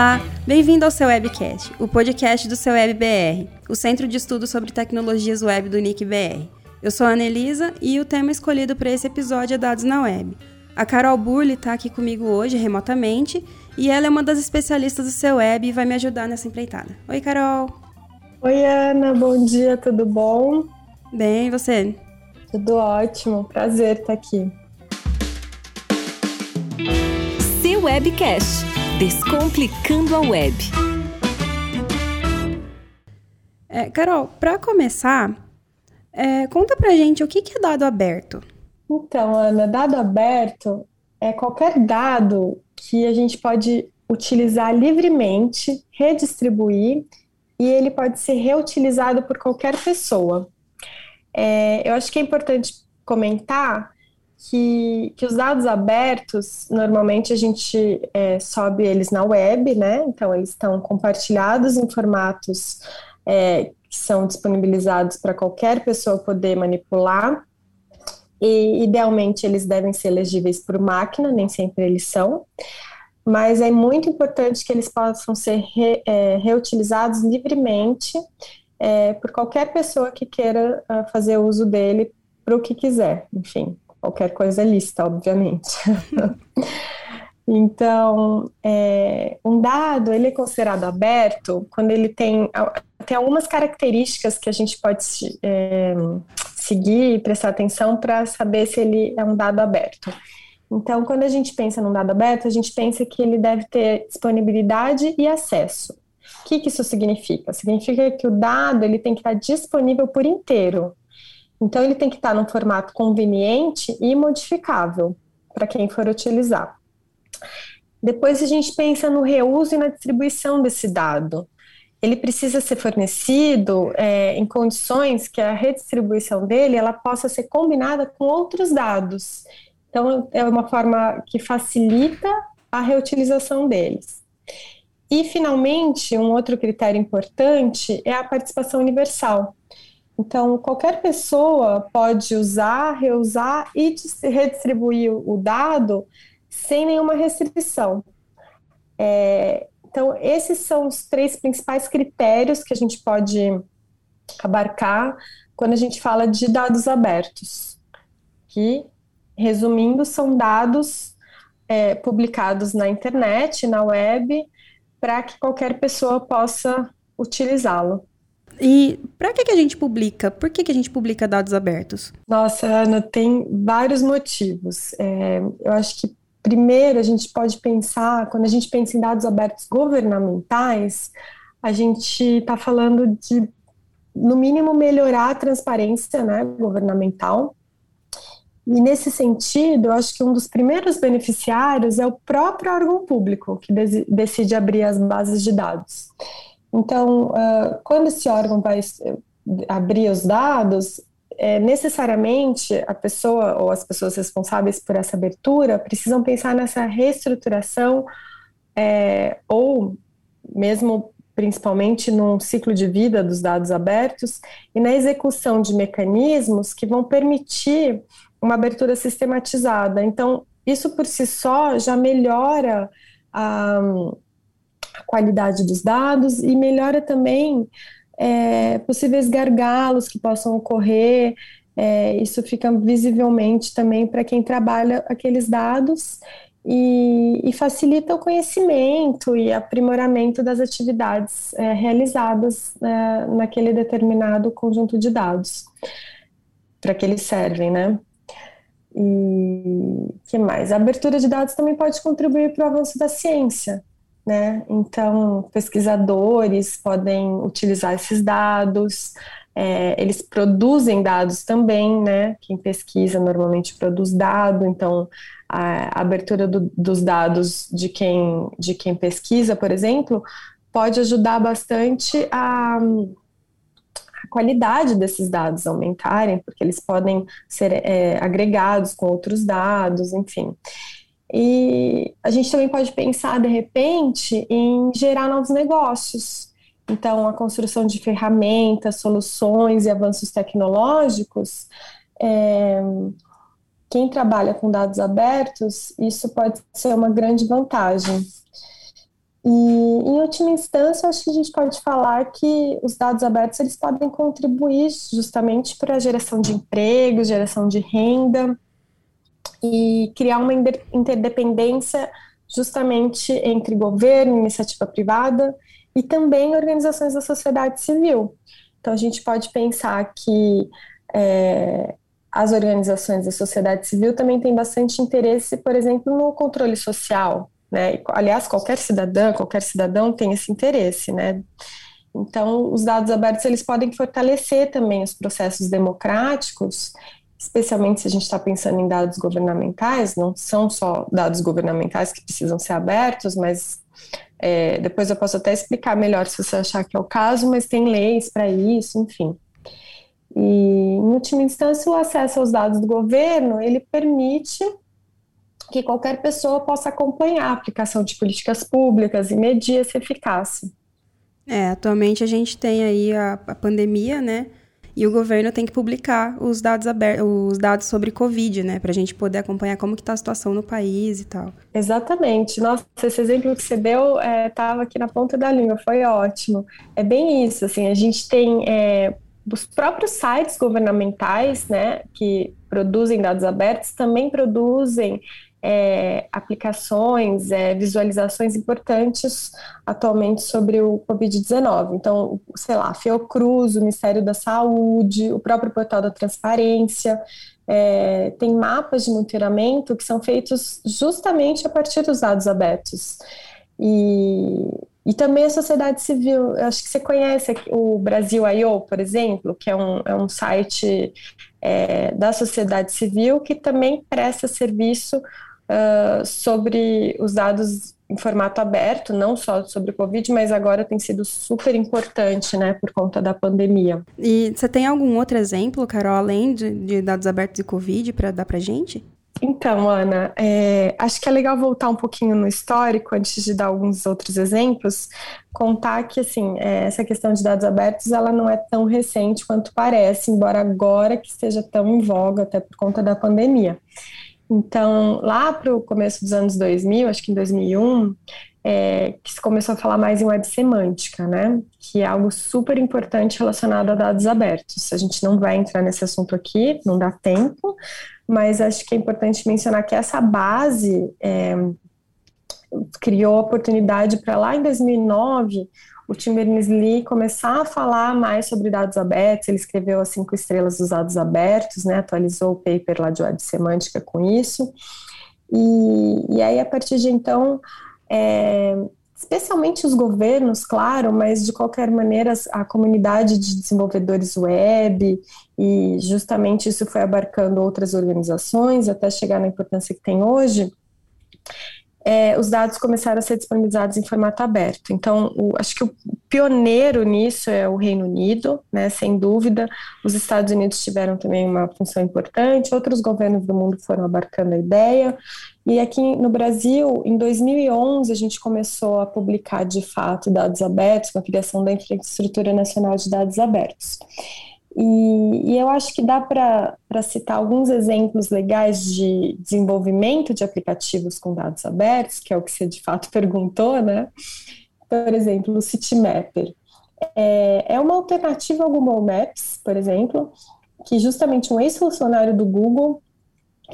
Olá, bem-vindo ao seu Webcast, o podcast do seu Web BR, o centro de estudo sobre tecnologias web do NIC BR. Eu sou a Anelisa e o tema escolhido para esse episódio é dados na web. A Carol Burli está aqui comigo hoje remotamente e ela é uma das especialistas do seu web e vai me ajudar nessa empreitada. Oi, Carol. Oi, Ana, bom dia, tudo bom? Bem, e você? Tudo ótimo, prazer estar aqui. Seu Webcast Descomplicando a Web. É, Carol, para começar, é, conta pra gente o que, que é dado aberto. Então, Ana, dado aberto é qualquer dado que a gente pode utilizar livremente, redistribuir e ele pode ser reutilizado por qualquer pessoa. É, eu acho que é importante comentar que, que os dados abertos, normalmente a gente é, sobe eles na web, né? Então, eles estão compartilhados em formatos é, que são disponibilizados para qualquer pessoa poder manipular. E, idealmente, eles devem ser legíveis por máquina, nem sempre eles são. Mas é muito importante que eles possam ser re, é, reutilizados livremente é, por qualquer pessoa que queira uh, fazer uso dele para o que quiser, enfim qualquer coisa lista, obviamente. então, é, um dado ele é considerado aberto quando ele tem, tem algumas características que a gente pode é, seguir e prestar atenção para saber se ele é um dado aberto. Então, quando a gente pensa num dado aberto, a gente pensa que ele deve ter disponibilidade e acesso. O que, que isso significa? Significa que o dado ele tem que estar disponível por inteiro. Então, ele tem que estar num formato conveniente e modificável para quem for utilizar. Depois, a gente pensa no reuso e na distribuição desse dado. Ele precisa ser fornecido é, em condições que a redistribuição dele ela possa ser combinada com outros dados. Então, é uma forma que facilita a reutilização deles. E, finalmente, um outro critério importante é a participação universal. Então, qualquer pessoa pode usar, reusar e redistribuir o dado sem nenhuma restrição. É, então, esses são os três principais critérios que a gente pode abarcar quando a gente fala de dados abertos, que, resumindo, são dados é, publicados na internet, na web, para que qualquer pessoa possa utilizá-lo. E para que, que a gente publica? Por que, que a gente publica dados abertos? Nossa, Ana, tem vários motivos. É, eu acho que primeiro a gente pode pensar, quando a gente pensa em dados abertos governamentais, a gente está falando de, no mínimo, melhorar a transparência né, governamental. E nesse sentido, eu acho que um dos primeiros beneficiários é o próprio órgão público que decide abrir as bases de dados. Então, uh, quando esse órgão vai eh, abrir os dados, é, necessariamente a pessoa ou as pessoas responsáveis por essa abertura precisam pensar nessa reestruturação é, ou mesmo principalmente num ciclo de vida dos dados abertos e na execução de mecanismos que vão permitir uma abertura sistematizada. Então, isso por si só já melhora a a qualidade dos dados e melhora também é, possíveis gargalos que possam ocorrer. É, isso fica visivelmente também para quem trabalha aqueles dados e, e, facilita o conhecimento e aprimoramento das atividades é, realizadas é, naquele determinado conjunto de dados para que eles servem, né? E que mais? A abertura de dados também pode contribuir para o avanço da ciência né? Então, pesquisadores podem utilizar esses dados, é, eles produzem dados também, né? Quem pesquisa normalmente produz dado, então a abertura do, dos dados de quem, de quem pesquisa, por exemplo, pode ajudar bastante a, a qualidade desses dados aumentarem, porque eles podem ser é, agregados com outros dados, enfim. E a gente também pode pensar, de repente, em gerar novos negócios. Então, a construção de ferramentas, soluções e avanços tecnológicos. É, quem trabalha com dados abertos, isso pode ser uma grande vantagem. E, em última instância, acho que a gente pode falar que os dados abertos eles podem contribuir justamente para a geração de empregos, geração de renda e criar uma interdependência justamente entre governo, iniciativa privada e também organizações da sociedade civil. Então, a gente pode pensar que é, as organizações da sociedade civil também têm bastante interesse, por exemplo, no controle social, né? Aliás, qualquer cidadã, qualquer cidadão tem esse interesse, né? Então, os dados abertos eles podem fortalecer também os processos democráticos, especialmente se a gente está pensando em dados governamentais. Não são só dados governamentais que precisam ser abertos, mas é, depois eu posso até explicar melhor se você achar que é o caso, mas tem leis para isso, enfim. E, em última instância, o acesso aos dados do governo ele permite que qualquer pessoa possa acompanhar a aplicação de políticas públicas e medir essa eficácia. É, atualmente a gente tem aí a, a pandemia, né? E o governo tem que publicar os dados abertos, os dados sobre Covid, né? Para a gente poder acompanhar como que está a situação no país e tal. Exatamente. Nossa, esse exemplo que você deu estava é, aqui na ponta da língua, foi ótimo. É bem isso, assim, a gente tem é, os próprios sites governamentais, né, que produzem dados abertos, também produzem é, aplicações, é, visualizações importantes atualmente sobre o Covid-19. Então, sei lá, Fiocruz, o Ministério da Saúde, o próprio portal da Transparência, é, tem mapas de monitoramento que são feitos justamente a partir dos dados abertos. E, e também a sociedade civil, acho que você conhece o Brasil I.O., por exemplo, que é um, é um site é, da sociedade civil que também presta serviço uh, sobre os dados em formato aberto, não só sobre o Covid, mas agora tem sido super importante, né, por conta da pandemia. E você tem algum outro exemplo, Carol, além de, de dados abertos e Covid, para dar para gente? Então, Ana, é, acho que é legal voltar um pouquinho no histórico antes de dar alguns outros exemplos, contar que assim é, essa questão de dados abertos ela não é tão recente quanto parece, embora agora que esteja tão em voga até por conta da pandemia. Então, lá para o começo dos anos 2000, acho que em 2001, é, que se começou a falar mais em web semântica, né? Que é algo super importante relacionado a dados abertos. A gente não vai entrar nesse assunto aqui, não dá tempo, mas acho que é importante mencionar que essa base é, criou oportunidade para lá em 2009 o Tim Berners-Lee começar a falar mais sobre dados abertos, ele escreveu as cinco estrelas dos dados abertos, né, atualizou o paper lá de web semântica com isso, e, e aí a partir de então, é, especialmente os governos, claro, mas de qualquer maneira a comunidade de desenvolvedores web, e justamente isso foi abarcando outras organizações até chegar na importância que tem hoje, é, os dados começaram a ser disponibilizados em formato aberto. Então, o, acho que o pioneiro nisso é o Reino Unido, né, sem dúvida. Os Estados Unidos tiveram também uma função importante, outros governos do mundo foram abarcando a ideia. E aqui no Brasil, em 2011, a gente começou a publicar de fato dados abertos, com a criação da Infraestrutura Nacional de Dados Abertos. E, e, eu acho que dá para citar alguns exemplos legais de desenvolvimento de aplicativos com dados abertos, que é o que você de fato perguntou, né? Por exemplo, o CityMapper. É, é uma alternativa ao Google Maps, por exemplo, que justamente um ex-funcionário do Google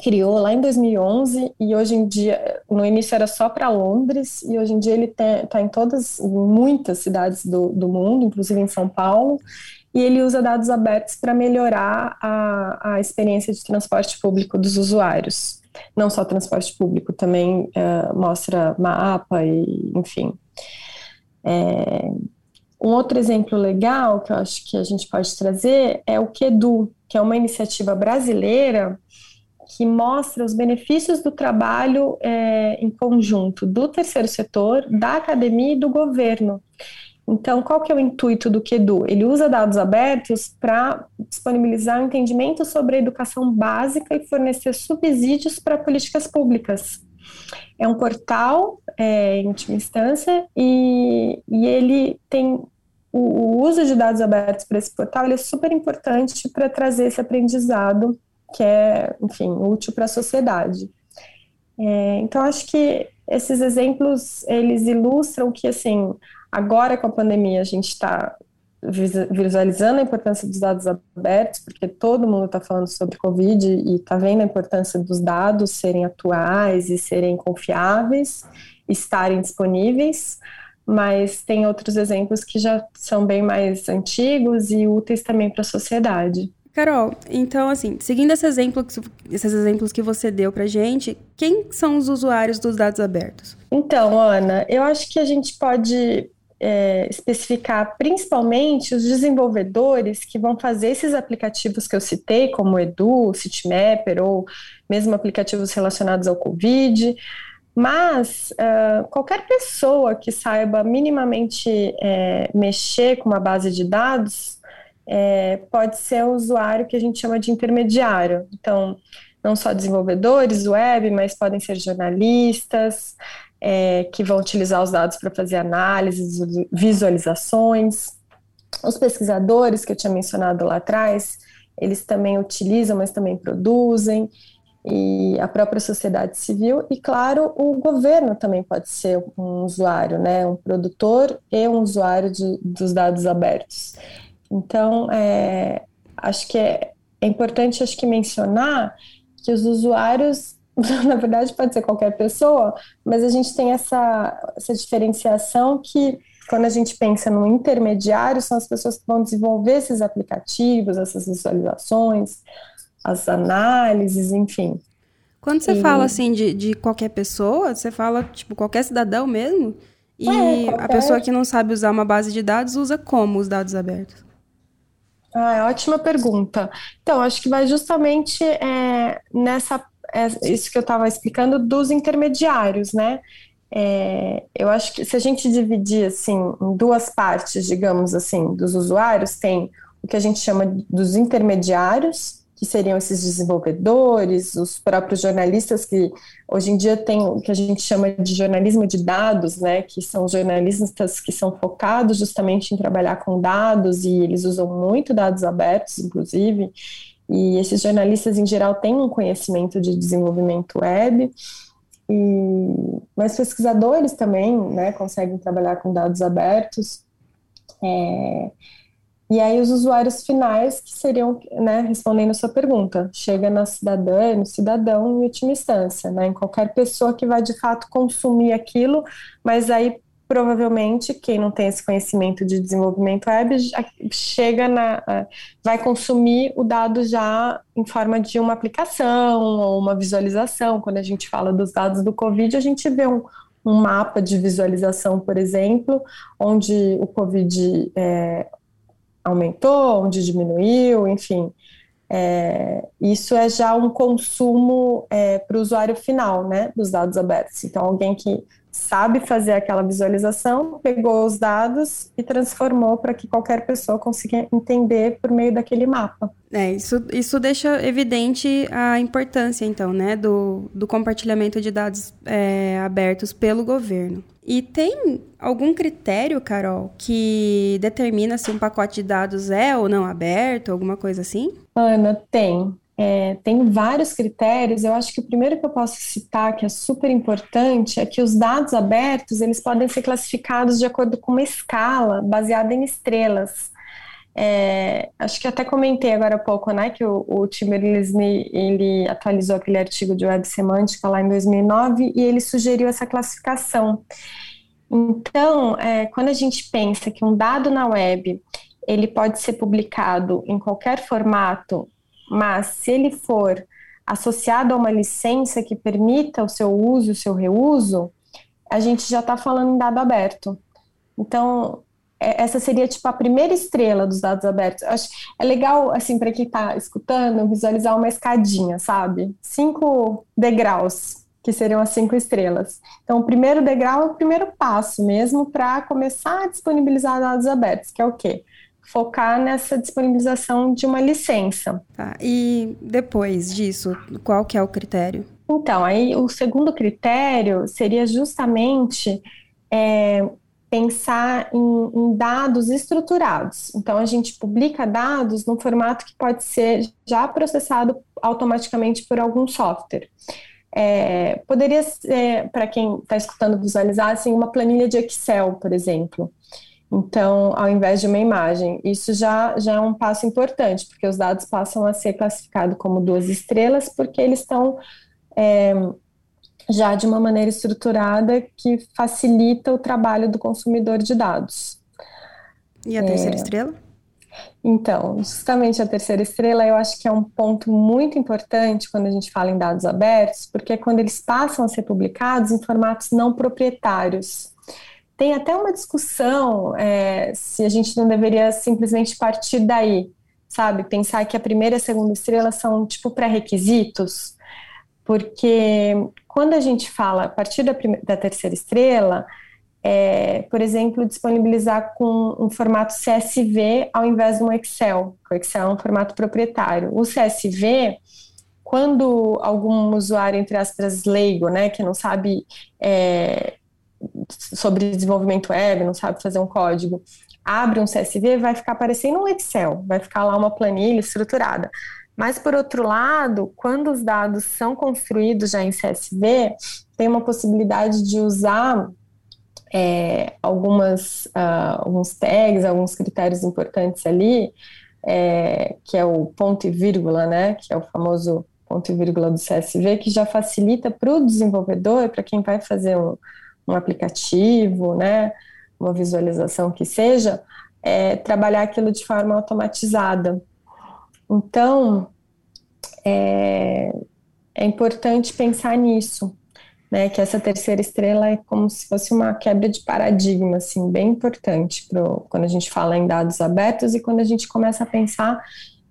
criou lá em 2011 e hoje em dia, no início era só para Londres e hoje em dia ele está em todas, muitas cidades do, do mundo, inclusive em São Paulo, e ele usa dados abertos para melhorar a, a experiência de transporte público dos usuários. Não só transporte público, também uh, mostra mapa e, enfim. É, um outro exemplo legal que eu acho que a gente pode trazer é o QEDU, que é uma iniciativa brasileira que mostra os benefícios do trabalho é, em conjunto do terceiro setor, da academia e do governo. Então, qual que é o intuito do QEDU? Ele usa dados abertos para disponibilizar um entendimento sobre a educação básica e fornecer subsídios para políticas públicas. É um portal, é, em última instância, e, e ele tem o, o, uso de dados abertos para esse portal ele é super importante para trazer esse aprendizado que é, enfim, útil para a sociedade. É, então, acho que esses exemplos, eles ilustram que, assim, agora com a pandemia a gente está visualizando a importância dos dados abertos, porque todo mundo está falando sobre Covid e está vendo a importância dos dados serem atuais e serem confiáveis, estarem disponíveis, mas tem outros exemplos que já são bem mais antigos e úteis também para a sociedade. Carol, então assim, seguindo esse exemplo, esses exemplos que você deu para gente, quem são os usuários dos dados abertos? Então, Ana, eu acho que a gente pode é, especificar principalmente os desenvolvedores que vão fazer esses aplicativos que eu citei, como o Edu, o Citymapper ou mesmo aplicativos relacionados ao Covid, mas uh, qualquer pessoa que saiba minimamente é, mexer com uma base de dados é, pode ser um usuário que a gente chama de intermediário. Então, não só desenvolvedores web, mas podem ser jornalistas, é, que vão utilizar os dados para fazer análises, visualizações. Os pesquisadores que eu tinha mencionado lá atrás, eles também utilizam, mas também produzem, e a própria sociedade civil, e claro, o governo também pode ser um usuário, né, um produtor e um usuário de, dos dados abertos. Então, é, acho que é, é importante acho que mencionar que os usuários na verdade pode ser qualquer pessoa, mas a gente tem essa, essa diferenciação que quando a gente pensa no intermediário, são as pessoas que vão desenvolver esses aplicativos, essas visualizações, as análises, enfim. Quando você e... fala assim de, de qualquer pessoa, você fala tipo qualquer cidadão mesmo? E é, qualquer... a pessoa que não sabe usar uma base de dados usa como os dados abertos? Ah, é ótima pergunta. Então, acho que vai justamente é, nessa isso que eu estava explicando dos intermediários, né? É, eu acho que se a gente dividir assim em duas partes, digamos assim, dos usuários, tem o que a gente chama dos intermediários, que seriam esses desenvolvedores, os próprios jornalistas que hoje em dia tem o que a gente chama de jornalismo de dados, né, que são jornalistas que são focados justamente em trabalhar com dados e eles usam muito dados abertos, inclusive, e esses jornalistas, em geral, têm um conhecimento de desenvolvimento web, e, mas pesquisadores também né, conseguem trabalhar com dados abertos. É, e aí os usuários finais que seriam, né, respondendo a sua pergunta, chega na cidadã, no cidadão em última instância, né, em qualquer pessoa que vai de fato consumir aquilo, mas aí provavelmente quem não tem esse conhecimento de desenvolvimento web chega na vai consumir o dado já em forma de uma aplicação ou uma visualização. Quando a gente fala dos dados do Covid, a gente vê um, um mapa de visualização, por exemplo, onde o Covid é, aumentou, onde diminuiu, enfim. É, isso é já um consumo é, para o usuário final, né, dos dados abertos. Então, alguém que sabe fazer aquela visualização, pegou os dados e transformou para que qualquer pessoa consiga entender por meio daquele mapa. É, isso, isso deixa evidente a importância, então, né, do, do compartilhamento de dados é, abertos pelo governo. E tem algum critério, Carol, que determina se um pacote de dados é ou não aberto, alguma coisa assim? Ana, tem. É, tem vários critérios. Eu acho que o primeiro que eu posso citar, que é super importante, é que os dados abertos eles podem ser classificados de acordo com uma escala baseada em estrelas. É, acho que até comentei agora há pouco, né, que o, o Tim ele atualizou aquele artigo de web semântica lá em 2009 e ele sugeriu essa classificação. Então, é, quando a gente pensa que um dado na web ele pode ser publicado em qualquer formato mas se ele for associado a uma licença que permita o seu uso, o seu reuso, a gente já está falando em dado aberto. Então, essa seria tipo a primeira estrela dos dados abertos. Acho é legal assim para quem está escutando visualizar uma escadinha, sabe? Cinco degraus que seriam as cinco estrelas. Então, o primeiro degrau é o primeiro passo mesmo para começar a disponibilizar dados abertos, que é o quê? focar nessa disponibilização de uma licença. Tá. E depois disso, qual que é o critério? Então, aí o segundo critério seria justamente é, pensar em, em, dados estruturados. Então, a gente publica dados no formato que pode ser já processado automaticamente por algum software. É, poderia, é, para quem está escutando visualizar, assim, uma planilha de Excel, por exemplo. Então, ao invés de uma imagem, isso já, já é um passo importante, porque os dados passam a ser classificados como duas estrelas, porque eles estão é, já de uma maneira estruturada que facilita o trabalho do consumidor de dados. E a terceira é, estrela? Então, justamente a terceira estrela eu acho que é um ponto muito importante quando a gente fala em dados abertos, porque é quando eles passam a ser publicados em formatos não proprietários. Tem até uma discussão é, se a gente não deveria simplesmente partir daí, sabe? Pensar que a primeira e a segunda estrela são tipo pré-requisitos, porque quando a gente fala a partir da, primeira, da terceira estrela, é, por exemplo, disponibilizar com um formato CSV ao invés de um Excel, o Excel é um formato proprietário. O CSV, quando algum usuário, entre aspas, leigo, né, que não sabe é, sobre desenvolvimento web, não sabe fazer um código, abre um CSV, vai ficar parecendo um Excel, vai ficar lá uma planilha estruturada. Mas, por outro lado, quando os dados são construídos já em CSV, tem uma possibilidade de usar é, algumas, uh, alguns tags, alguns critérios importantes ali, é, que é o ponto e vírgula, né, que é o famoso ponto e vírgula do CSV, que já facilita para o desenvolvedor, para quem vai fazer um, um, aplicativo, né, uma visualização que seja, é, trabalhar aquilo de forma automatizada. Então, é, é importante pensar nisso, né, que essa terceira estrela é como se fosse uma quebra de paradigma, assim, bem importante pro, quando a gente fala em dados abertos e quando a gente começa a pensar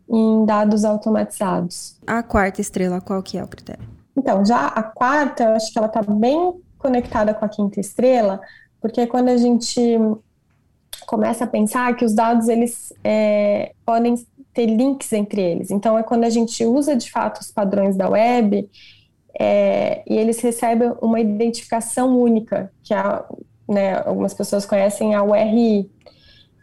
em dados automatizados. A quarta estrela, qual que é o critério? Então, já a quarta, eu acho que ela está bem conectada com a quinta estrela, porque quando a gente começa a pensar que os dados eles é, podem ter links entre eles. Então, é quando a gente usa de fato os padrões da web é, e eles recebem uma identificação única, que a, né, algumas pessoas conhecem a URI.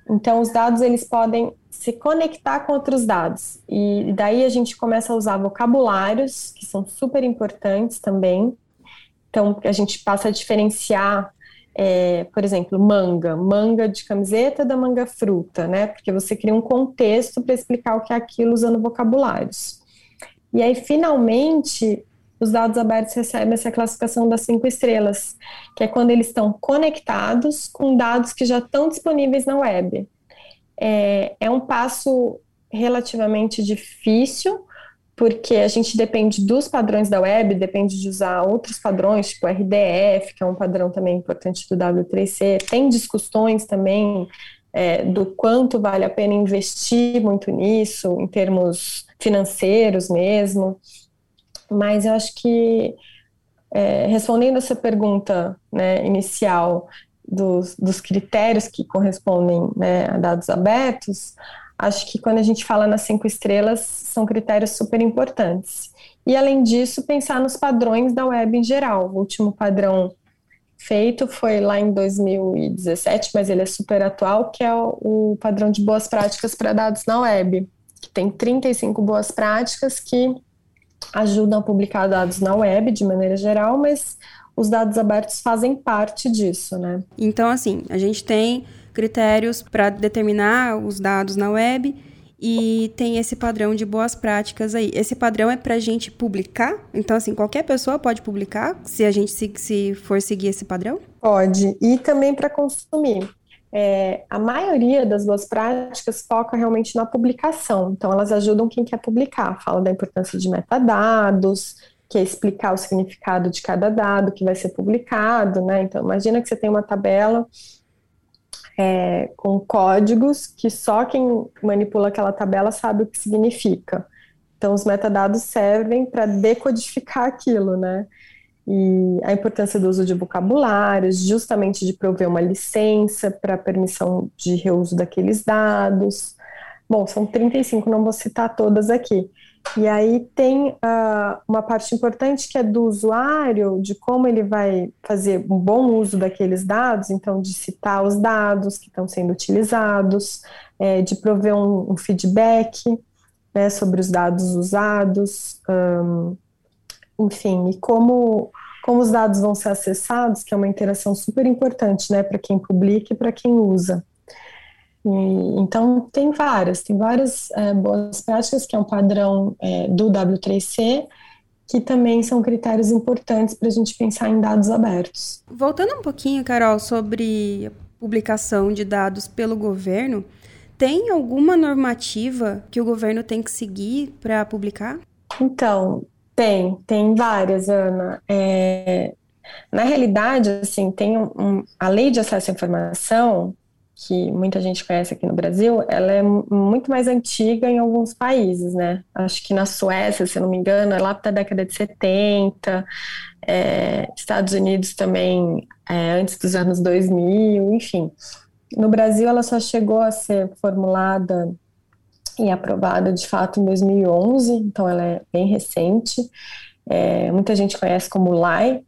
Então, os dados eles podem se conectar com outros dados. E daí a gente começa a usar vocabulários, que são super importantes também. Então, a gente passa a diferenciar, é, por exemplo, manga, manga de camiseta da manga fruta, né? Porque você cria um contexto para explicar o que é aquilo usando vocabulários. E aí, finalmente, os dados abertos recebem essa classificação das cinco estrelas, que é quando eles estão conectados com dados que já estão disponíveis na web. É, é um passo relativamente difícil, porque a gente depende dos padrões da web, depende de usar outros padrões, tipo RDF, que é um padrão também importante do W3C. Tem discussões também é, do quanto vale a pena investir muito nisso, em termos financeiros mesmo. Mas eu acho que, é, respondendo essa pergunta né, inicial dos, dos, critérios que correspondem né, a dados abertos, acho que quando a gente fala nas cinco estrelas, são critérios super importantes. E, além disso, pensar nos padrões da web em geral. O último padrão feito foi lá em 2017, mas ele é super atual, que é o, padrão de boas práticas para dados na web, que tem 35 boas práticas que ajudam a publicar dados na web de maneira geral, mas os dados abertos fazem parte disso, né? Então, assim, a gente tem critérios para determinar os dados na web e tem esse padrão de boas práticas aí. Esse padrão é para a gente publicar? Então, assim, qualquer pessoa pode publicar se a gente se, se for seguir esse padrão? Pode, e também para consumir é, a maioria das boas práticas foca realmente na publicação, então elas ajudam quem quer publicar, fala da importância de metadados, que é explicar o significado de cada dado que vai ser publicado, né? Então, imagina que você tem uma tabela é, com códigos que só quem manipula aquela tabela sabe o que significa. Então, os metadados servem para decodificar aquilo, né? e a importância do uso de vocabulários, justamente de prover uma licença para permissão de reuso daqueles dados. Bom, são 35, não vou citar todas aqui. E aí tem uh, uma parte importante que é do usuário, de como ele vai fazer um bom uso daqueles dados, então de citar os dados que estão sendo utilizados, é, de prover um, um feedback né, sobre os dados usados, um, enfim, e como, como os dados vão ser acessados, que é uma interação super importante, né, para quem publica e para quem usa. E, então, tem várias, tem várias é, boas práticas, que é um padrão é, do W3C, que também são critérios importantes para a gente pensar em dados abertos. Voltando um pouquinho, Carol, sobre publicação de dados pelo governo, tem alguma normativa que o governo tem que seguir para publicar? Então, tem, tem várias, Ana. É, na realidade, assim, tem um, a lei de acesso à informação, que muita gente conhece aqui no Brasil, ela é muito mais antiga em alguns países, né? Acho que na Suécia, se não me engano, é lá da década de 70, é, Estados Unidos também, é, antes dos anos 2000, enfim. No Brasil, ela só chegou a ser formulada e aprovada de fato em 2011, então ela é bem recente. É, muita gente conhece como LAI.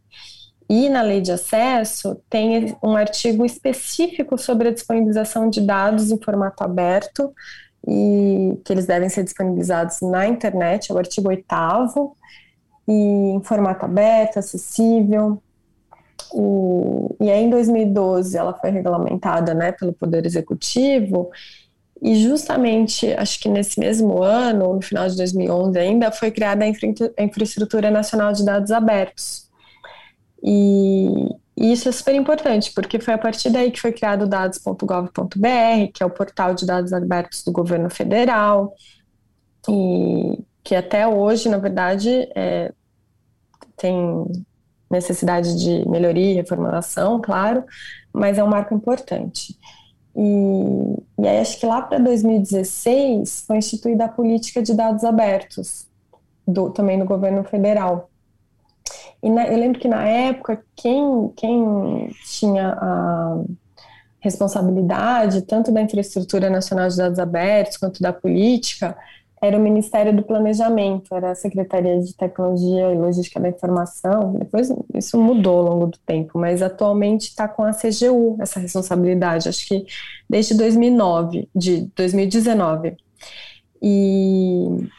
E na lei de acesso tem um artigo específico sobre a disponibilização de dados em formato aberto e que eles devem ser disponibilizados na internet, é o artigo 8 e em formato aberto, acessível. E, e aí, em 2012, ela foi regulamentada né, pelo Poder Executivo e justamente, acho que nesse mesmo ano, no final de 2011 ainda, foi criada a Infraestrutura Nacional de Dados Abertos. E, e isso é super importante, porque foi a partir daí que foi criado o dados.gov.br, que é o portal de dados abertos do governo federal, e que até hoje, na verdade, é, tem necessidade de melhoria e reformulação, claro, mas é um marco importante. E, e aí acho que lá para 2016 foi instituída a política de dados abertos, do, também no governo federal. E na, eu lembro que na época, quem, quem tinha a responsabilidade, tanto da infraestrutura nacional de dados abertos, quanto da política, era o Ministério do Planejamento, era a Secretaria de Tecnologia e Logística da Informação. Depois isso mudou ao longo do tempo, mas atualmente está com a CGU essa responsabilidade, acho que desde 2009, de 2019. E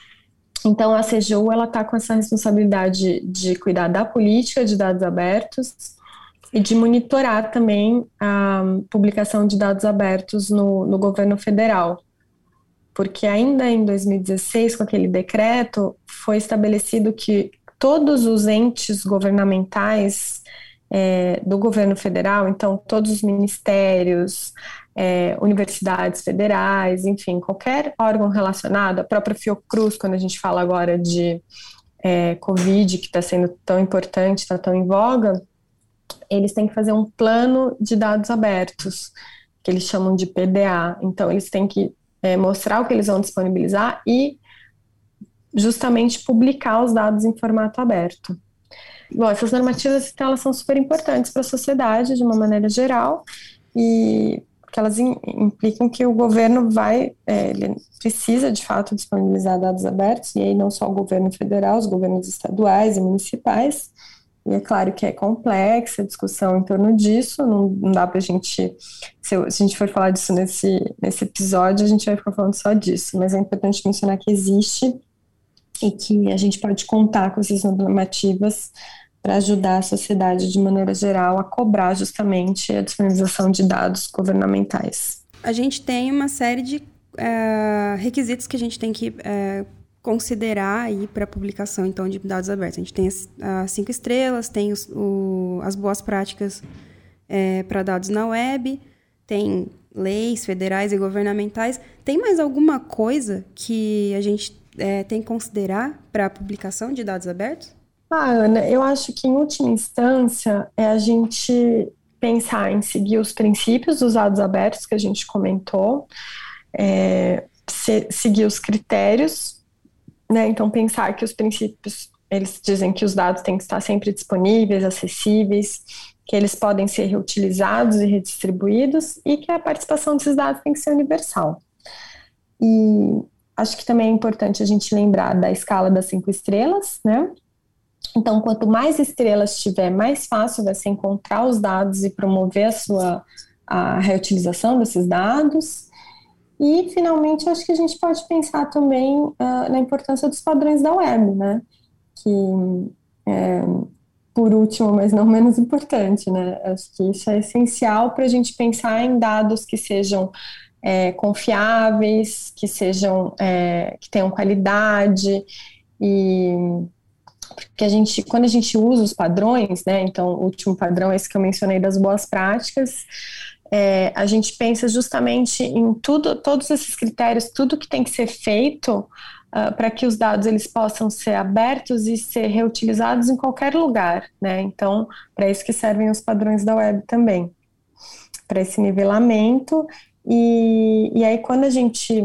então a CGU ela está com essa responsabilidade de cuidar da política de dados abertos e de monitorar também a publicação de dados abertos no, no governo federal. Porque ainda em 2016, com aquele decreto, foi estabelecido que todos os entes governamentais é, do governo federal, então todos os ministérios, é, universidades federais, enfim, qualquer órgão relacionado, a própria Fiocruz, quando a gente fala agora de é, Covid, que está sendo tão importante, está tão em voga, eles têm que fazer um plano de dados abertos, que eles chamam de PDA. Então, eles têm que é, mostrar o que eles vão disponibilizar e justamente publicar os dados em formato aberto. Bom, essas normativas então, elas são super importantes para a sociedade de uma maneira geral e que elas implicam que o governo vai, é, ele precisa de fato disponibilizar dados abertos e aí não só o governo federal, os governos estaduais e municipais, e é claro que é complexa a discussão em torno disso, não, não dá para a gente, se, a gente for falar disso nesse, nesse episódio, a gente vai ficar falando só disso, mas é importante mencionar que existe e que a gente pode contar com essas normativas para ajudar a sociedade de maneira geral a cobrar justamente a disponibilização de dados governamentais. A gente tem uma série de uh, requisitos que a gente tem que uh, considerar aí para publicação então de dados abertos. A gente tem as, cinco estrelas, tem os, o, as boas práticas é, para dados na web, tem leis federais e governamentais. Tem mais alguma coisa que a gente é, tem que considerar para a publicação de dados abertos? Ah, Ana, eu acho que em última instância é a gente pensar em seguir os princípios dos dados abertos que a gente comentou, é, se, seguir os critérios né? Então, pensar que os princípios, eles dizem que os dados têm que estar sempre disponíveis, acessíveis, que eles podem ser reutilizados e redistribuídos e que a participação desses dados tem que ser universal. E acho que também é importante a gente lembrar da escala das cinco estrelas, né? Então, quanto mais estrelas tiver, mais fácil vai ser encontrar os dados e promover a sua a reutilização desses dados. E, finalmente, acho que a gente pode pensar também uh, na importância dos padrões da web, né? Que é, por último, mas não menos importante, né? Acho que isso é essencial para a gente pensar em dados que sejam é, confiáveis, que sejam, é, que tenham qualidade e porque a gente, quando a gente usa os padrões, né? Então, o último padrão, esse que eu mencionei das boas práticas, é, a gente pensa justamente em tudo, todos esses critérios, tudo que tem que ser feito uh, para que os dados eles possam ser abertos e ser reutilizados em qualquer lugar, né? Então, para isso que servem os padrões da web também, para esse nivelamento. E, e aí, quando a gente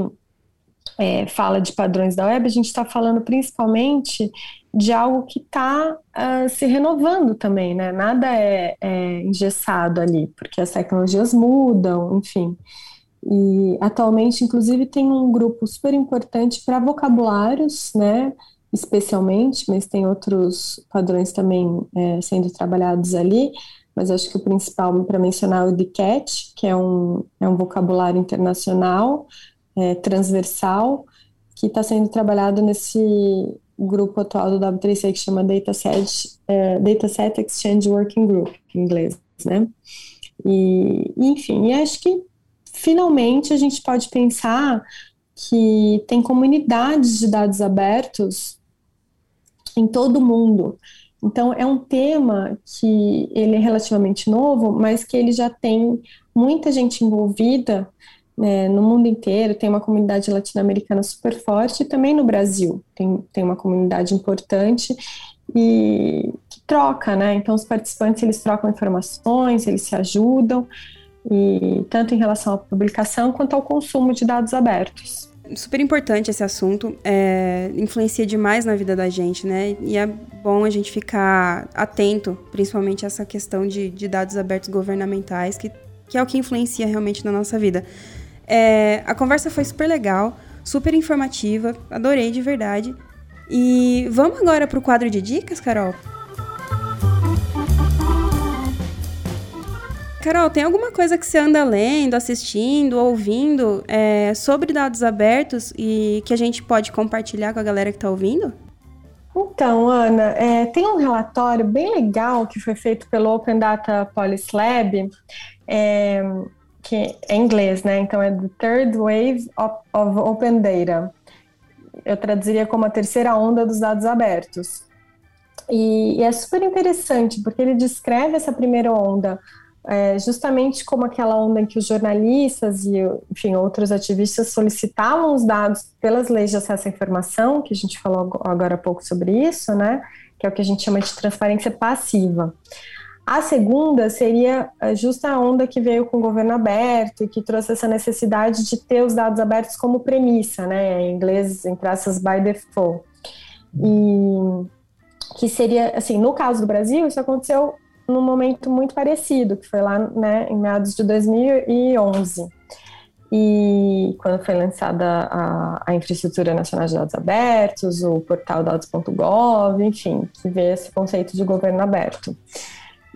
é, fala de padrões da web, a gente está falando principalmente de algo que está uh, ah, se renovando também, né? Nada é, é engessado ali, porque as tecnologias mudam, enfim. E atualmente, inclusive, tem um grupo super importante para vocabulários, né? Especialmente, mas tem outros padrões também é, sendo trabalhados ali. Mas acho que o principal para mencionar é o DCAT, que é um, é um vocabulário internacional, é, transversal, que está sendo trabalhado nesse grupo atual do W3C que chama Dataset, é, Dataset Exchange Working Group, em inglês, né? E, enfim, e acho que finalmente a gente pode pensar que tem comunidades de dados abertos em todo o mundo. Então, é um tema que ele é relativamente novo, mas que ele já tem muita gente envolvida né, no mundo inteiro, tem uma comunidade latino-americana super forte, e também no Brasil. Tem, tem uma comunidade importante e que troca, né? Então, os participantes, eles trocam informações, eles se ajudam, e tanto em relação à publicação quanto ao consumo de dados abertos super importante esse assunto, é, influencia demais na vida da gente, né? E é bom a gente ficar atento, principalmente a essa questão de, de dados abertos governamentais, que, que é o que influencia realmente na nossa vida. É, a conversa foi super legal, super informativa, adorei de verdade. E vamos agora para o quadro de dicas, Carol? Carol, tem alguma coisa que você anda lendo, assistindo, ouvindo é, sobre dados abertos e que a gente pode compartilhar com a galera que está ouvindo? Então, Ana, é, tem um relatório bem legal que foi feito pelo Open Data Policy Lab, é, que é em inglês, né? Então é The Third Wave of, of Open Data. Eu traduziria como a terceira onda dos dados abertos. E, e é super interessante, porque ele descreve essa primeira onda é, justamente como aquela onda em que os jornalistas e, enfim, outros ativistas solicitavam os dados pelas leis de acesso à informação, que a gente falou agora há pouco sobre isso, né? Que é o que a gente chama de transparência passiva. A segunda seria é, justa a onda que veio com o governo aberto e que trouxe essa necessidade de ter os dados abertos como premissa, né, em inglês, em traças by default. E que seria, assim, no caso do Brasil, isso aconteceu num momento muito parecido, que foi lá, né, em meados de 2011. E quando foi lançada a, a Infraestrutura Nacional de Dados Abertos, o portal dados.gov, enfim, que vê esse conceito de governo aberto.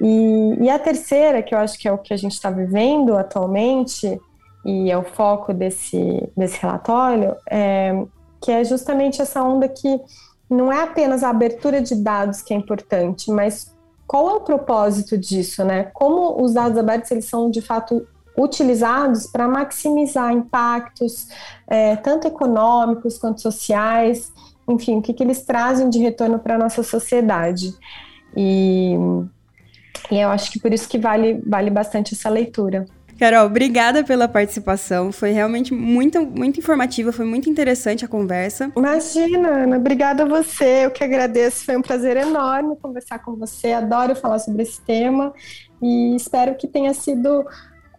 E, e a terceira, que eu acho que é o que a gente está vivendo atualmente, e é o foco desse, desse relatório, é, que é justamente essa onda que não é apenas a abertura de dados que é importante, mas qual é o propósito disso, né? Como os dados abertos eles são de fato utilizados para maximizar impactos, é, tanto econômicos quanto sociais, enfim, o que, que eles trazem de retorno para a nossa sociedade. E e eu acho que por isso que vale, vale bastante essa leitura. Carol, obrigada pela participação. Foi realmente muito, muito informativa, foi muito interessante a conversa. Imagina, Ana, obrigada a você. Eu que agradeço. Foi um prazer enorme conversar com você. Adoro falar sobre esse tema e espero que tenha sido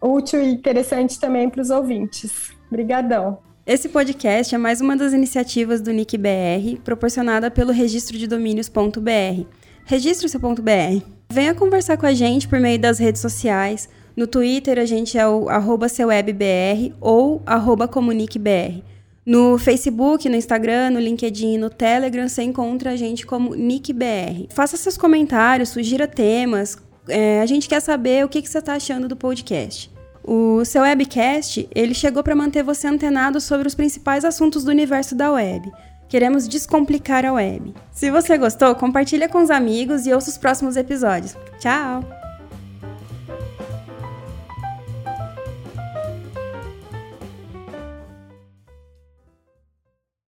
útil e interessante também para os ouvintes. Obrigadão. Esse podcast é mais uma das iniciativas do NIC-BR, proporcionada pelo registro de domínios.br. Registre seu .br. Venha conversar com a gente por meio das redes sociais. No Twitter a gente é o arroba seuwebbr ou arroba comuniquebr. No Facebook, no Instagram, no LinkedIn e no Telegram você encontra a gente como NickBR. Faça seus comentários, sugira temas. É, a gente quer saber o que, que você está achando do podcast. O seu webcast ele chegou para manter você antenado sobre os principais assuntos do universo da web. Queremos descomplicar a web. Se você gostou, compartilha com os amigos e ouça os próximos episódios. Tchau!